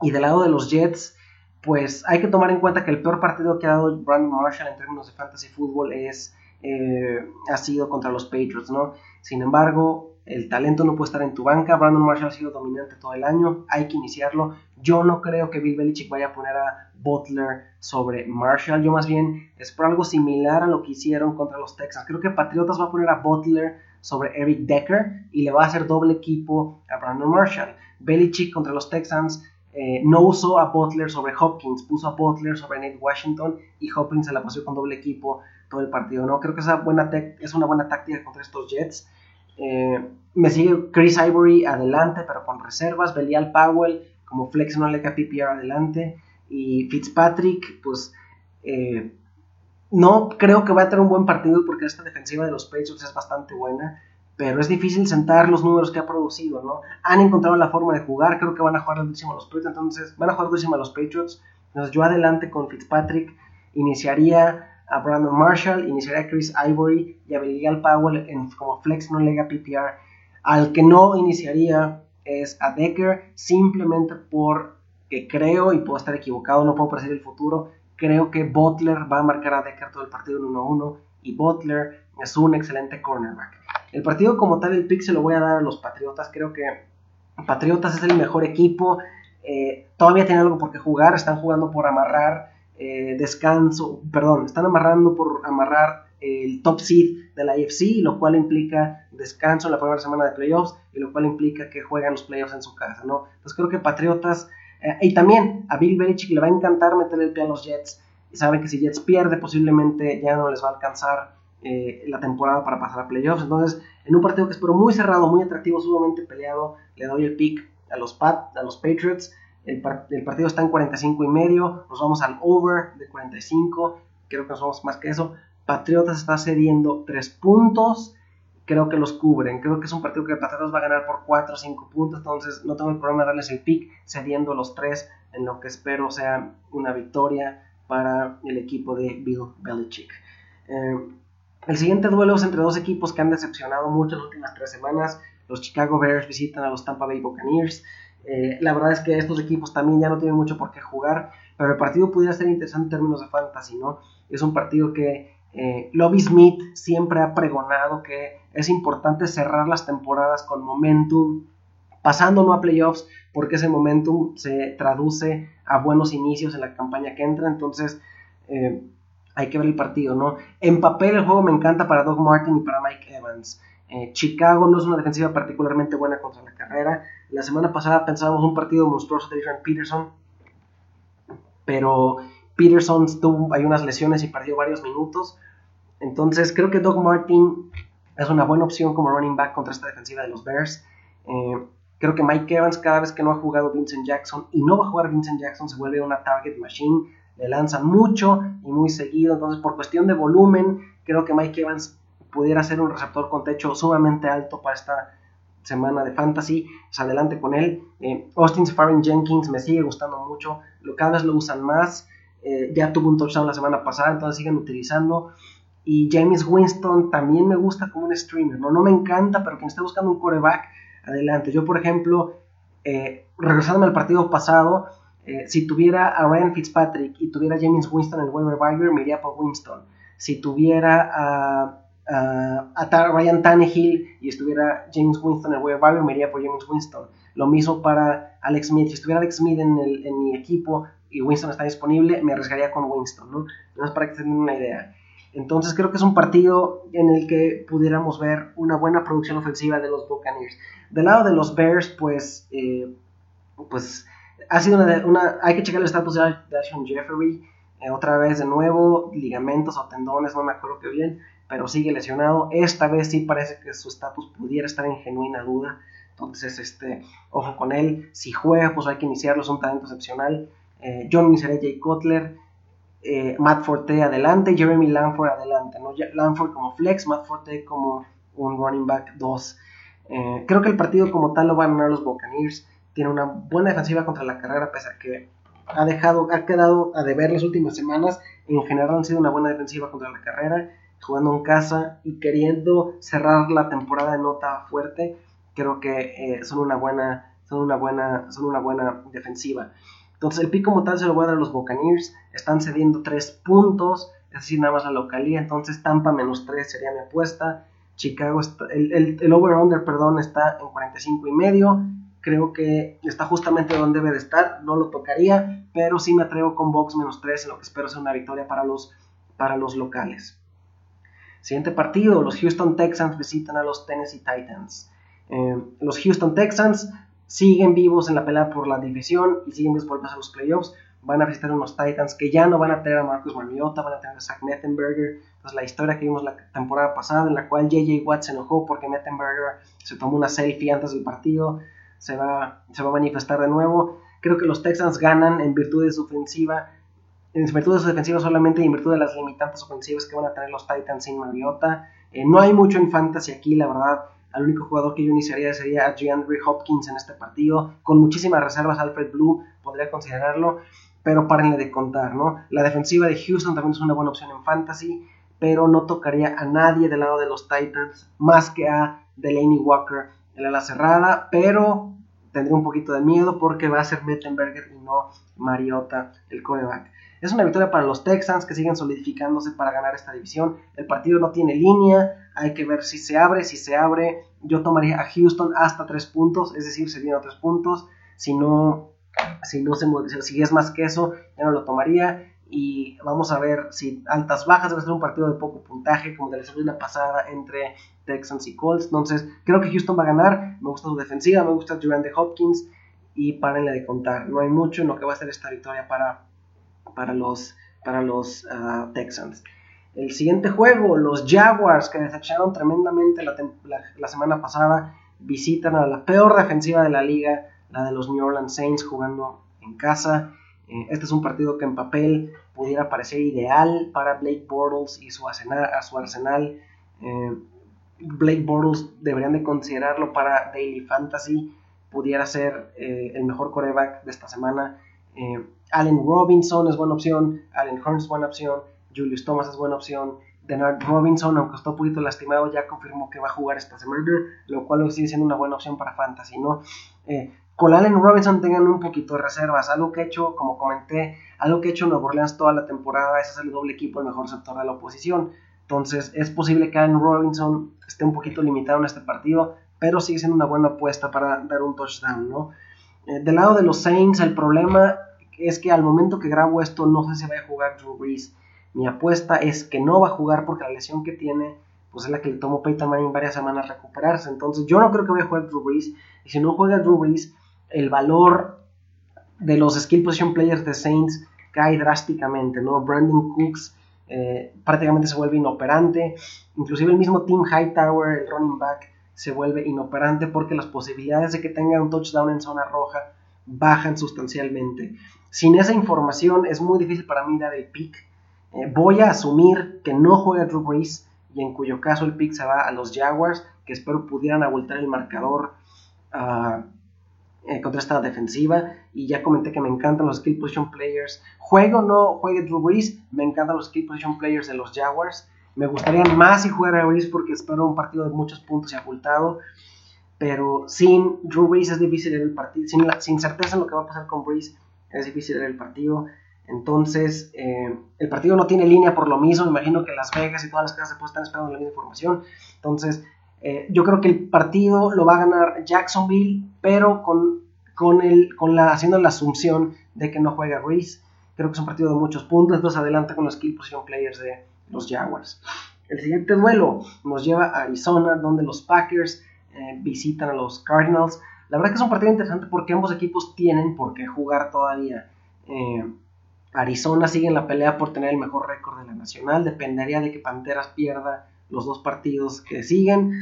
y del lado de los Jets, pues hay que tomar en cuenta que el peor partido que ha dado Brandon Marshall en términos de fantasy fútbol es eh, ha sido contra los Patriots, ¿no? Sin embargo, el talento no puede estar en tu banca. Brandon Marshall ha sido dominante todo el año, hay que iniciarlo. Yo no creo que Bill Belichick vaya a poner a Butler sobre Marshall. Yo más bien espero algo similar a lo que hicieron contra los Texans. Creo que Patriotas va a poner a Butler sobre Eric Decker y le va a hacer doble equipo a Brandon Marshall. Belichick contra los Texans eh, no usó a Butler sobre Hopkins, puso a Butler sobre Nate Washington y Hopkins se la pasó con doble equipo todo el partido, ¿no? Creo que esa buena es una buena táctica contra estos Jets. Eh, me sigue Chris Ivory adelante, pero con reservas. Belial Powell como flex no le cae PPR adelante. Y Fitzpatrick, pues eh, no creo que va a tener un buen partido porque esta defensiva de los Patriots es bastante buena. Pero es difícil sentar los números que ha producido, ¿no? Han encontrado la forma de jugar, creo que van a jugar durísimo los Patriots, entonces van a jugar durísimo a los Patriots. Entonces yo adelante con Fitzpatrick iniciaría a Brandon Marshall, iniciaría a Chris Ivory y a Powell en, como flex no lega PPR. Al que no iniciaría es a Decker, simplemente porque creo, y puedo estar equivocado, no puedo predecir el futuro, creo que Butler va a marcar a Decker todo el partido en 1-1 y Butler es un excelente cornerback. El partido como tal, el pick se lo voy a dar a los Patriotas, creo que Patriotas es el mejor equipo, eh, todavía tienen algo por qué jugar, están jugando por amarrar eh, descanso, perdón, están amarrando por amarrar el top seed de la IFC, lo cual implica descanso en la primera semana de playoffs y lo cual implica que juegan los playoffs en su casa, ¿no? Entonces creo que Patriotas, eh, y también a Bill Belichick le va a encantar meterle el pie a los Jets, y saben que si Jets pierde posiblemente ya no les va a alcanzar eh, la temporada para pasar a playoffs, entonces en un partido que espero muy cerrado, muy atractivo, sumamente peleado, le doy el pick a los, Pat, a los Patriots, el, partido está en 45 y medio, nos vamos al over de 45, creo que nos vamos más que eso, Patriotas está cediendo 3 puntos. Creo que los cubren. Creo que es un partido que Patriotas va a ganar por 4 o 5 puntos. Entonces no tengo el problema de darles el pick cediendo los 3 en lo que espero sea una victoria para el equipo de Bill Belichick. Eh, el siguiente duelo es entre dos equipos que han decepcionado mucho las últimas tres semanas. Los Chicago Bears visitan a los Tampa Bay Buccaneers. Eh, la verdad es que estos equipos también ya no tienen mucho por qué jugar, pero el partido pudiera ser interesante en términos de fantasy, ¿no? Es un partido que eh, Lobby Smith siempre ha pregonado que es importante cerrar las temporadas con momentum, pasando no a playoffs, porque ese momentum se traduce a buenos inicios en la campaña que entra. Entonces, eh, hay que ver el partido, ¿no? En papel el juego me encanta para Doug Martin y para Mike Evans. Eh, Chicago no es una defensiva particularmente buena contra la carrera. La semana pasada pensábamos un partido monstruoso de Adrian Peterson, pero Peterson tuvo hay unas lesiones y perdió varios minutos. Entonces creo que Doug Martin es una buena opción como running back contra esta defensiva de los Bears. Eh, creo que Mike Evans cada vez que no ha jugado Vincent Jackson y no va a jugar Vincent Jackson se vuelve una target machine. Le lanza mucho y muy seguido. Entonces por cuestión de volumen creo que Mike Evans pudiera ser un receptor con techo sumamente alto para esta semana de fantasy. Pues adelante con él. Eh, Austin Safari Jenkins me sigue gustando mucho. Cada vez lo usan más. Eh, ya tuvo un touchdown la semana pasada, entonces siguen utilizando. Y James Winston también me gusta como un streamer, ¿no? No me encanta, pero quien esté buscando un coreback, adelante. Yo, por ejemplo, eh, regresándome al partido pasado, eh, si tuviera a Ryan Fitzpatrick y tuviera a James Winston en el waiver wire, me iría por Winston. Si tuviera a, a, Ryan Tannehill y estuviera James Winston en waiver wire, me iría por James Winston. Lo mismo para Alex Smith. Si estuviera Alex Smith en, el, en mi equipo, y Winston está disponible, me arriesgaría con Winston, ¿no? No es para que tengan una idea. Entonces creo que es un partido en el que pudiéramos ver una buena producción ofensiva de los Buccaneers. Del lado de los Bears, pues, eh, pues ha sido una, Hay que checar el estatus de Ashon Jeffery. Eh, otra vez de nuevo, ligamentos o tendones, no me acuerdo qué bien, pero sigue lesionado. Esta vez sí parece que su estatus pudiera estar en genuina duda. Entonces, este, ojo con él. Si juega, pues hay que iniciarlo, es un talento excepcional. Eh, John Misery, Jay Cutler, eh, Matt Forte adelante, Jeremy Lanford adelante, ¿no? Lanford como flex, Matt Forte como un running back 2. Eh, creo que el partido como tal lo van a ganar los Buccaneers. Tiene una buena defensiva contra la carrera, pese a que ha dejado, ha quedado a deber las últimas semanas. En general han sido una buena defensiva contra la carrera, jugando en casa y queriendo cerrar la temporada de nota fuerte. Creo que son una buena, son una buena, son una buena defensiva. Entonces el pick como tal se lo voy a dar a los Buccaneers. Están cediendo 3 puntos, es decir, nada más la localía. Entonces Tampa menos 3 sería mi apuesta. Chicago, el, el, over-under, perdón, está en 45 y medio. Creo que está justamente donde debe de estar. No lo tocaría, pero sí me atrevo con box menos 3, en lo que espero sea una victoria para los, para los locales. Siguiente partido, los Houston Texans visitan a los Tennessee Titans. Eh, los Houston Texans siguen vivos en la pelea por la división y siguen vivos pasar los playoffs. van a visitar unos Titans que ya no van a tener a Marcus Mariota, van a tener a Zach Mettenberger. Entonces, la historia que vimos la temporada pasada, en la cual JJ Watt se enojó porque Mettenberger se tomó una selfie antes del partido, se va, se va a manifestar de nuevo. Creo que los Texans ganan en virtud de su ofensiva, en virtud de su defensiva solamente y en virtud de las limitantes ofensivas que van a tener los Titans sin Mariota. Eh, no hay mucho en fantasy aquí, la verdad. El único jugador que yo iniciaría sería a DeAndre Hopkins en este partido. Con muchísimas reservas, Alfred Blue podría considerarlo pero párenle de contar, ¿no? La defensiva de Houston también es una buena opción en fantasy, pero no tocaría a nadie del lado de los Titans más que a Delaney Walker en la cerrada, pero tendría un poquito de miedo porque va a ser Mettenberger y no Mariota el coreback. Es una victoria para los Texans que siguen solidificándose para ganar esta división. El partido no tiene línea, hay que ver si se abre. Si se abre, yo tomaría a Houston hasta 3 puntos, es decir, se viene a 3 puntos. Si no, si no se si es más que eso, ya no lo tomaría. Y vamos a ver si altas bajas debe ser un partido de poco puntaje, como de la semana pasada entre Texans y Colts. Entonces, creo que Houston va a ganar. Me gusta su defensiva, me gusta de Hopkins. Y párenle de contar. No hay mucho en lo que va a ser esta victoria para, para los, para los ah, Texans. El siguiente juego, los Jaguars, que desecharon tremendamente la, semana pasada, visitan a la peor defensiva de la liga la de los New Orleans Saints jugando en casa. Eh, este es un partido que en papel pudiera parecer ideal para Blake Bortles y su arsenal. A su arsenal. Eh, Blake Bortles deberían de considerarlo para Daily Fantasy. Pudiera ser eh, el mejor coreback de esta semana. Allen Robinson es buena opción. Allen Hearns es buena opción. Julius Thomas es buena opción. Denard Robinson, aunque está un poquito lastimado, ya confirmó que va a jugar esta semana, lo cual sigue siendo una buena opción para Fantasy, ¿no? con Allen Robinson tengan un poquito de reservas. Algo que he hecho, como comenté, algo que he hecho en Nueva Orleans toda la temporada es hacer el doble equipo el mejor sector de la oposición. Entonces es posible que Allen Robinson esté un poquito limitado en este partido, pero sigue siendo una buena apuesta para dar un touchdown, ¿no? Eh, del lado de los Saints, el problema es que al momento que grabo esto no sé si va a jugar Drew Brees. Mi apuesta es que no va a jugar porque la lesión que tiene pues es la que le tomó Peyton Manning varias semanas recuperarse. Entonces yo no creo que vaya a jugar Drew Brees. Y si no juega Drew Brees, el valor de los skill position players de Saints cae drásticamente, ¿no? Brandon Cooks eh, prácticamente se vuelve inoperante, inclusive el mismo Team Hightower, el running back, se vuelve inoperante porque las posibilidades de que tenga un touchdown en zona roja bajan sustancialmente. Sin esa información es muy difícil para mí dar el pick. Eh, voy a asumir que no juega Drew Brees y en cuyo caso el pick se va a los Jaguars, que espero pudieran abultar el marcador a eh, contra esta defensiva. Y ya comenté que me encantan los skill position players. Juego o no juegue Drew Brees, me encantan los skill position players de los Jaguars. Me gustaría más si jugara Brees porque espero un partido de muchos puntos y ocultado. Pero sin Drew Brees es difícil el partido. Sin, sin certeza en lo que va a pasar con Brees es difícil ver el partido. Entonces, eh, el partido no tiene línea por lo mismo. imagino que Las Vegas y todas las casas de están esperando la misma información. Entonces, eh, yo creo que el partido lo va a ganar Jacksonville, pero con, con, el, con la, haciendo la asunción de que no juega Reese. Creo que es un partido de muchos puntos, entonces adelante con los skill position players de los Jaguars. El siguiente duelo nos lleva a Arizona, donde los Packers eh, visitan a los Cardinals. La verdad que es un partido interesante porque ambos equipos tienen por qué jugar todavía. Eh, Arizona sigue en la pelea por tener el mejor récord de la nacional. Dependería de que Panteras pierda los dos partidos que siguen.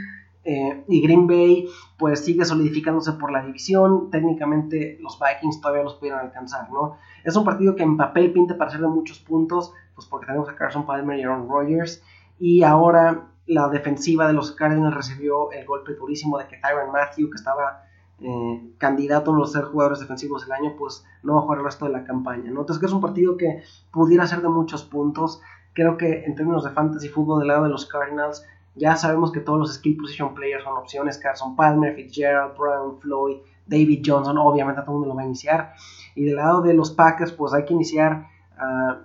Eh, y Green Bay pues sigue solidificándose por la división. Técnicamente los Vikings todavía los pudieron alcanzar, ¿no? Es un partido que en papel pinta para ser de muchos puntos, pues porque tenemos a Carson Palmer y Aaron Rodgers. Y ahora la defensiva de los Cardinals recibió el golpe durísimo de que Tyron Matthew, que estaba eh, candidato a ser jugadores defensivos del año, pues no va a jugar el resto de la campaña. Entonces que es un partido que pudiera ser de muchos puntos. Creo que en términos de fantasy fútbol del lado de los Cardinals, ya sabemos que todos los skill position players son opciones. Carson Palmer, Fitzgerald, Brown, Floyd, David Johnson, obviamente todo el mundo lo va a iniciar. Y del lado de los Packers, pues hay que iniciar a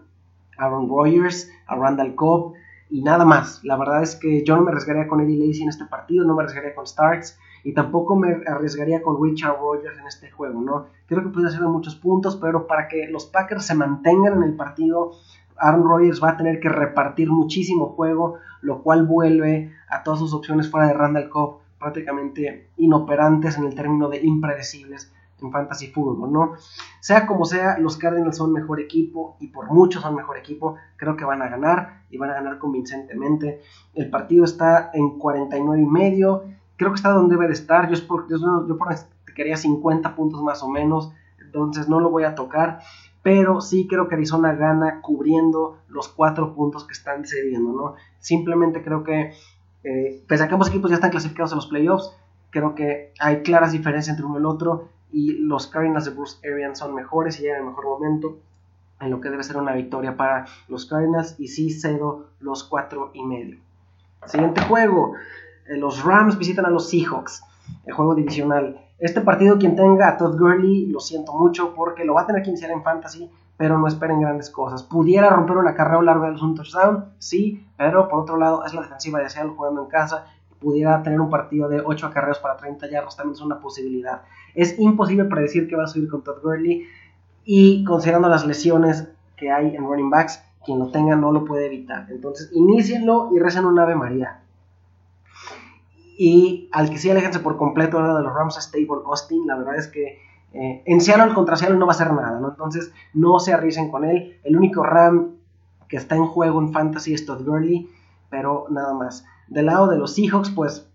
Aaron Rodgers, a Randall Cobb y nada más. La verdad es que yo no me arriesgaría con Eddie Lacy en este partido, no me arriesgaría con Starks y tampoco me arriesgaría con Richard Rodgers en este juego, ¿no? Creo que puede de muchos puntos, pero para que los Packers se mantengan en el partido, Aaron Rodgers va a tener que repartir muchísimo juego, lo cual vuelve a todas sus opciones fuera de Randall Cobb prácticamente inoperantes en el término de impredecibles en fantasy fútbol, ¿no? Sea como sea, los Cardinals son mejor equipo y por mucho son mejor equipo. Creo que van a ganar y van a ganar convincentemente. El partido está en 49 y medio. Creo que está donde debe de estar. Yo, es por, yo, yo quería 50 puntos más o menos. Entonces no lo voy a tocar. Pero sí creo que Arizona gana cubriendo los cuatro puntos que están cediendo, ¿no? Simplemente creo que, eh, pese a que ambos equipos ya están clasificados a los playoffs, creo que hay claras diferencias entre uno y el otro y los Cardinals de Bruce Arians son mejores y llegan el mejor momento en lo que debe ser una victoria para los Cardinals y sí cedo los cuatro y medio. Siguiente juego, los Rams visitan a los Seahawks, el juego divisional. Este partido quien tenga a Todd Gurley, lo siento mucho porque lo va a tener que iniciar en fantasy, pero no esperen grandes cosas. ¿Pudiera romper una carrera larga de un touchdown? Sí, pero por otro lado es la defensiva de Seattle jugando en casa pudiera tener un partido de 8 acarreos para 30 yardas, también es una posibilidad. Es imposible predecir que va a subir con Todd Gurley y considerando las lesiones que hay en running backs, quien lo tenga no lo puede evitar. Entonces, inicienlo y recen un Ave María. Y al que sí aléjense por completo de los Rams Stable Austin, la verdad es que eh, en Seattle contra Seattle no va a hacer nada, ¿no? Entonces, no se arriesguen con él. El único Ram que está en juego en Fantasy es Todd Gurley, pero nada más. Del lado de los Seahawks, pues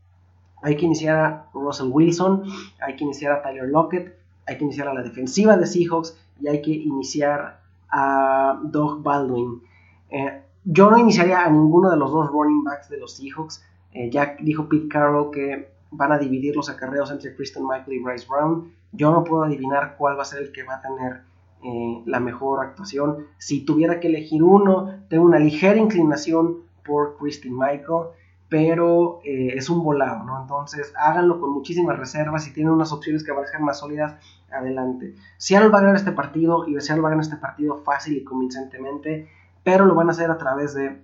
hay que iniciar a Russell Wilson, hay que iniciar a Tyler Lockett, hay que iniciar a la defensiva de Seahawks y hay que iniciar a Doug Baldwin. Eh, yo no iniciaría a ninguno de los dos running backs de los Seahawks. Eh, ya dijo Pete Carroll que van a dividir los acarreos entre Kristen Michael y Bryce Brown. Yo no puedo adivinar cuál va a ser el que va a tener eh, la mejor actuación. Si tuviera que elegir uno, tengo una ligera inclinación por Kristen Michael pero eh, es un volado, ¿no? Entonces háganlo con muchísimas reservas y tienen unas opciones que ser más sólidas, adelante. Seattle va a ganar este partido y Seattle va a ganar este partido fácil y convincentemente, pero lo van a hacer a través de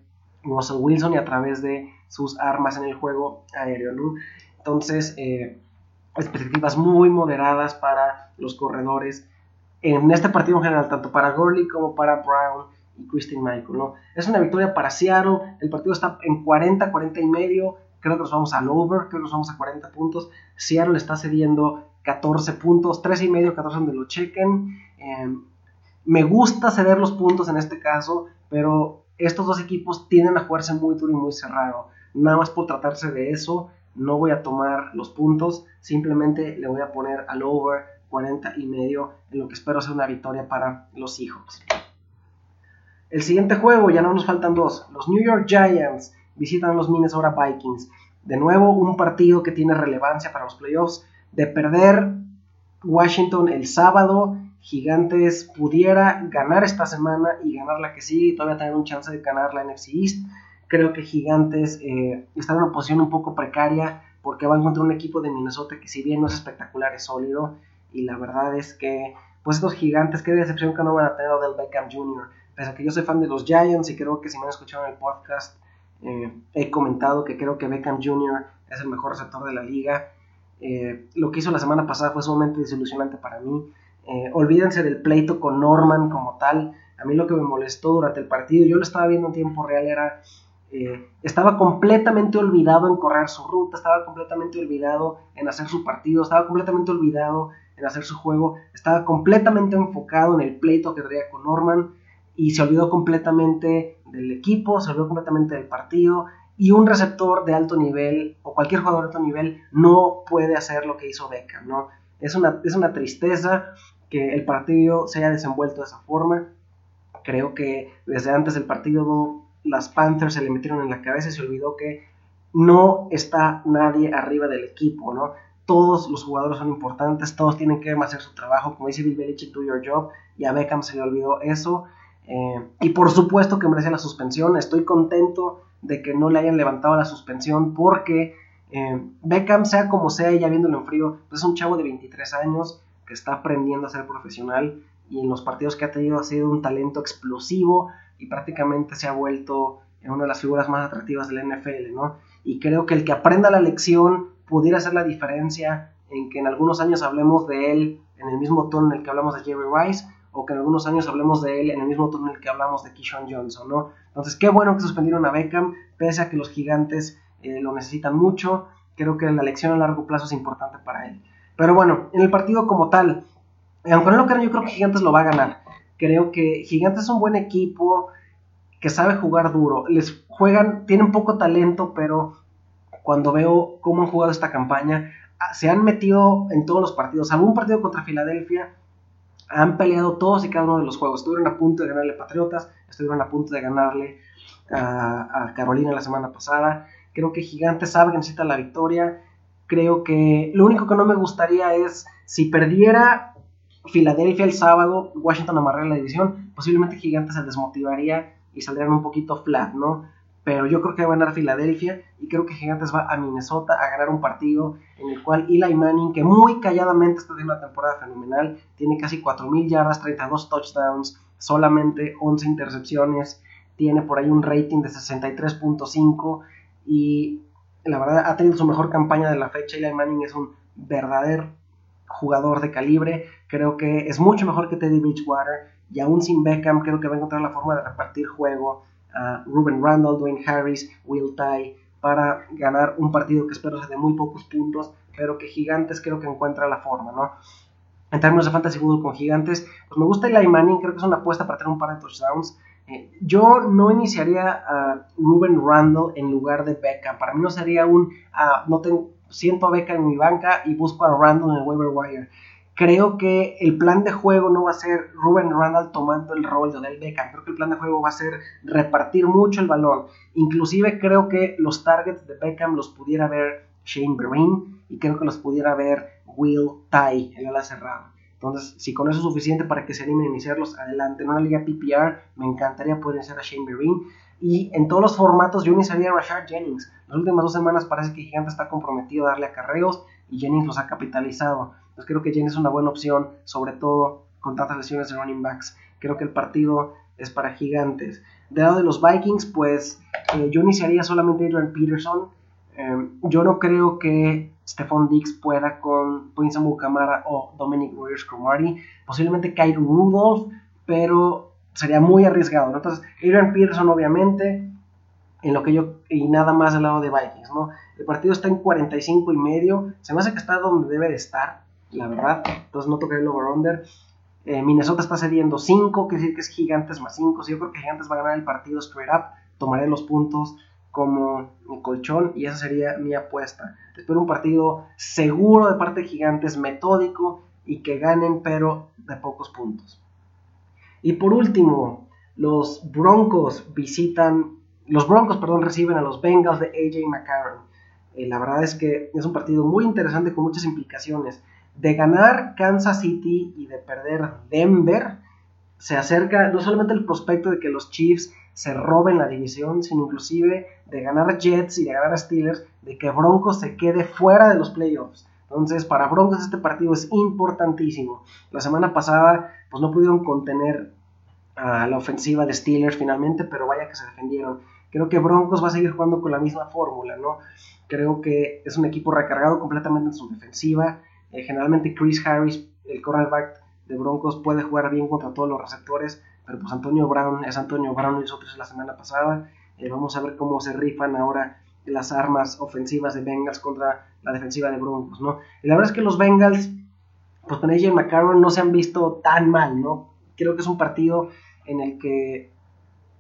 Russell Wilson y a través de sus armas en el juego aéreo. Entonces, eh, expectativas muy moderadas para los corredores en este partido en general, tanto para Gurley como para Brown y Christine Michael, ¿no? Es una victoria para Seattle, el partido está en 40, 40 y medio, creo que nos vamos al over, creo que nos vamos a 40 puntos, Seattle está cediendo 14 puntos, 13 y medio, 14 donde lo chequen, em, me gusta ceder los puntos en este caso, pero estos dos equipos tienden a jugarse muy duro y muy cerrado, nada más por tratarse de eso, no voy a tomar los puntos, simplemente le voy a poner al over 40 y medio en lo que espero sea una victoria para los hijos. El siguiente juego, ya no nos faltan dos. Los New York Giants visitan a los Minnesota Vikings. De nuevo, un partido que tiene relevancia para los playoffs. De perder Washington el sábado, Gigantes pudiera ganar esta semana y ganar la que sigue y todavía tener un chance de ganar la NFC East. Creo que Gigantes eh, está en una posición un poco precaria porque va a encontrar un equipo de Minnesota que si bien no es espectacular es sólido y la verdad es que pues estos gigantes, qué decepción que no van a tener del Beckham Jr pese a que yo soy fan de los Giants y creo que si me han escuchado en el podcast, eh, he comentado que creo que Beckham Jr. es el mejor receptor de la liga. Eh, lo que hizo la semana pasada fue sumamente desilusionante para mí. Eh, olvídense del pleito con Norman como tal. A mí lo que me molestó durante el partido, yo lo estaba viendo en tiempo real, era estaba completamente olvidado en correr su ruta, estaba completamente olvidado en hacer su partido, estaba completamente olvidado en hacer su juego, estaba completamente enfocado en el pleito que traía con Norman y se olvidó completamente del equipo, se olvidó completamente del partido y un receptor de alto nivel o cualquier jugador de alto nivel no puede hacer lo que hizo Beckham, ¿no? Es una, es una tristeza que el partido se haya desenvuelto de esa forma. Creo que desde antes del partido las Panthers se le metieron en la cabeza y se olvidó que no está nadie arriba del equipo, ¿no? Todos los jugadores son importantes, todos tienen que hacer su trabajo, como dice Bill Belichick, do your job, y a Beckham se le olvidó eso eh, y por supuesto que merece la suspensión. Estoy contento de que no le hayan levantado la suspensión porque eh, Beckham, sea como sea, ya viéndolo en frío, pues es un chavo de 23 años que está aprendiendo a ser profesional y en los partidos que ha tenido ha sido un talento explosivo y prácticamente se ha vuelto una de las figuras más atractivas del NFL, ¿no? Y creo que el que aprenda la lección pudiera hacer la diferencia en que en algunos años hablemos de él en el mismo tono en el que hablamos de Jerry Rice o que en algunos años hablemos de él en el mismo turno en el que hablamos de Kishon Johnson, ¿no? Entonces, qué bueno que suspendieron a Beckham, pese a que los gigantes eh, lo necesitan mucho, creo que la elección a largo plazo es importante para él. Pero bueno, en el partido como tal, aunque no lo crean, yo creo que Gigantes lo va a ganar. Creo que Gigantes es un buen equipo que sabe jugar duro. Les juegan, tienen poco talento, pero cuando veo cómo han jugado esta campaña, ah, se han metido en todos los partidos. Algún partido contra Filadelfia han peleado todos y cada uno de los juegos. Estuvieron a punto de ganarle a Patriotas, estuvieron a punto de ganarle a, Carolina la semana pasada. Creo que Gigantes sabe que necesita la victoria. Creo que lo único que no me gustaría es si perdiera Filadelfia el sábado, Washington amarraría la división, posiblemente Gigantes se desmotivaría y saldrían un poquito flat, ¿no? Pero yo creo que va a ganar Filadelfia y creo que Gigantes va a Minnesota a ganar un partido en el cual Eli Manning, que muy calladamente está teniendo una temporada fenomenal, tiene casi 4.000 yardas, 32 touchdowns, solamente 11 intercepciones, tiene por ahí un rating de 63.5 y la verdad ha tenido su mejor campaña de la fecha. Eli Manning es un verdadero jugador de calibre, creo que es mucho mejor que Teddy Bridgewater y aún sin Beckham creo que va a encontrar la forma de repartir juego a Ruben Randall, Dwayne Harris, Will Ty para ganar un partido que espero sea de muy pocos puntos, pero que Gigantes creo que encuentra la forma, ¿no? En términos de fantasy football con Gigantes, pues me gusta Eli Manning, creo que es una apuesta para tener un par de touchdowns. Yo no iniciaría a Ruben Randall en lugar de Beckham. Para mí no sería un, ah, no tengo, siento a Beckham en mi banca y busco a Randall en el waiver wire. Creo que el plan de juego no va a ser Ruben Randall tomando el rol de Odell Beckham. Creo que el plan de juego va a ser repartir mucho el balón. Inclusive creo que los targets de Beckham los pudiera ver Shane Vereen y creo que los pudiera ver Will Ty, el ala cerrada. Entonces, si con eso es suficiente para que se animen a iniciarlos, adelante. En una liga PPR me encantaría poder iniciar a Shane Vereen. Y en todos los formatos yo iniciaría a Rashard Jennings. Las últimas dos semanas parece que Gigante está comprometido a darle acarreos y Jennings los ha capitalizado. Entonces creo que Jennings es una buena opción, sobre todo con tantas lesiones de running backs. Creo que el partido es para Gigantes. Del lado de los Vikings, pues eh, yo iniciaría solamente a Adrian Peterson. Eh, yo no creo que Stephon Diggs pueda con Prince Mukamara o Dominic Reyes Cromartie. Posiblemente Kyle Rudolph, pero sería muy arriesgado. Entonces, Adrian Peterson, obviamente, en lo que yo. y nada más del lado de Vikings, ¿no? El partido está en 45 y medio. Se me hace que está donde debe de estar, la verdad. Entonces no tocaré el over-under. Eh, Minnesota está cediendo 5, que decir que es Gigantes más 5. Si yo creo que Gigantes va a ganar el partido straight up, tomaré los puntos como mi colchón y esa sería mi apuesta. Espero un partido seguro de parte de Gigantes, metódico y que ganen, pero de pocos puntos. Y por último, los Broncos visitan, los Broncos, perdón, reciben a los Bengals de AJ McCarron. Eh, la verdad es que es un partido muy interesante con muchas implicaciones. De ganar Kansas City y de perder Denver, se acerca no solamente el prospecto de que los Chiefs se roben la división, sino inclusive de ganar Jets y de ganar Steelers, de que Broncos se quede fuera de los playoffs. Entonces, para Broncos este partido es importantísimo. La semana pasada, pues no pudieron contener a la ofensiva de Steelers finalmente, pero vaya que se defendieron. Creo que Broncos va a seguir jugando con la misma fórmula, ¿no? Creo que es un equipo recargado completamente en su defensiva. Eh, generalmente Chris Harris, el cornerback de Broncos, puede jugar bien contra todos los receptores, pero pues Antonio Brown es Antonio Brown y nosotros la semana pasada. Eh, vamos a ver cómo se rifan ahora las armas ofensivas de Bengals contra la defensiva de Broncos, ¿no? Y la verdad es que los Bengals, pues con AJ McCarron no se han visto tan mal, ¿no? Creo que es un partido en el que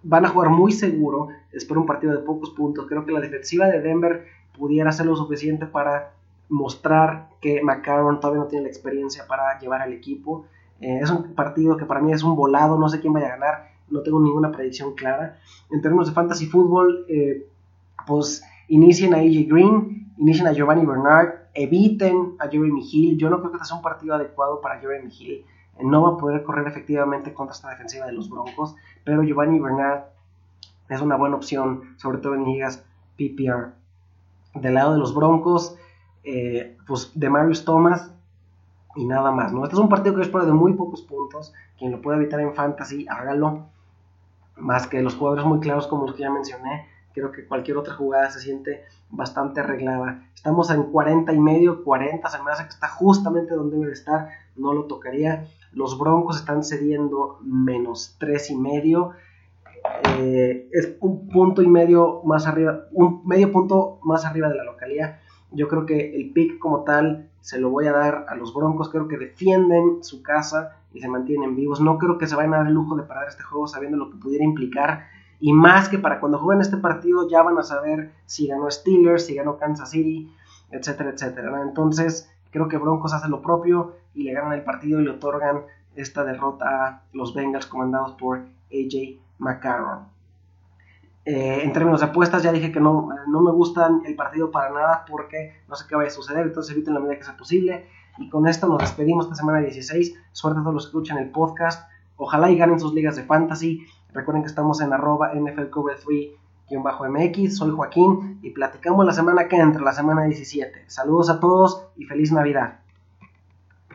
van a jugar muy seguro, espero un partido de pocos puntos, creo que la defensiva de Denver pudiera ser lo suficiente para mostrar que McCarron todavía no tiene la experiencia para llevar al equipo. Eh, es un partido que para mí es un volado, no sé quién vaya a ganar, no tengo ninguna predicción clara. En términos de fantasy fútbol, eh, pues inicien a AJ Green, inicien a Giovanni Bernard, eviten a Jeremy Hill. Yo no creo que este sea un partido adecuado para Jeremy Hill. Eh, no va a poder correr efectivamente contra esta defensiva de los Broncos, pero Giovanni Bernard es una buena opción, sobre todo en ligas PPR. Del lado de los Broncos, pues de Marius Thomas y nada más. ¿no? Este es un partido que yo espero de muy pocos puntos. Quien lo pueda evitar en fantasy, hágalo. Más que los jugadores muy claros como los que ya mencioné. Creo que cualquier otra jugada se siente bastante arreglada. Estamos en 40 y medio, 40. Se me hace que está justamente donde debe de estar. No lo tocaría. Los Broncos están cediendo menos 3 y medio. Eh, es un punto y medio más arriba, un medio punto más arriba de la localidad. Yo creo que el pick como tal se lo voy a dar a los Broncos. Creo que defienden su casa y se mantienen vivos. No creo que se vayan a dar el lujo de perder este juego sabiendo lo que pudiera implicar. Y más que para cuando jueguen este partido ya van a saber si ganó Steelers, si ganó Kansas City, etcétera, etcétera. Entonces creo que Broncos hace lo propio y le ganan el partido y le otorgan esta derrota a los Bengals comandados por AJ McCarron. Eh, en términos de apuestas, ya dije que no, no me gustan el partido para nada porque no sé qué vaya a suceder, entonces eviten la medida que sea posible. Y con esto nos despedimos esta semana 16. Suerte a todos los que escuchan el podcast. Ojalá y ganen sus ligas de fantasy. Recuerden que estamos en arroba NFL 3-MX. Soy Joaquín y platicamos la semana que entra, la semana 17. Saludos a todos y feliz Navidad.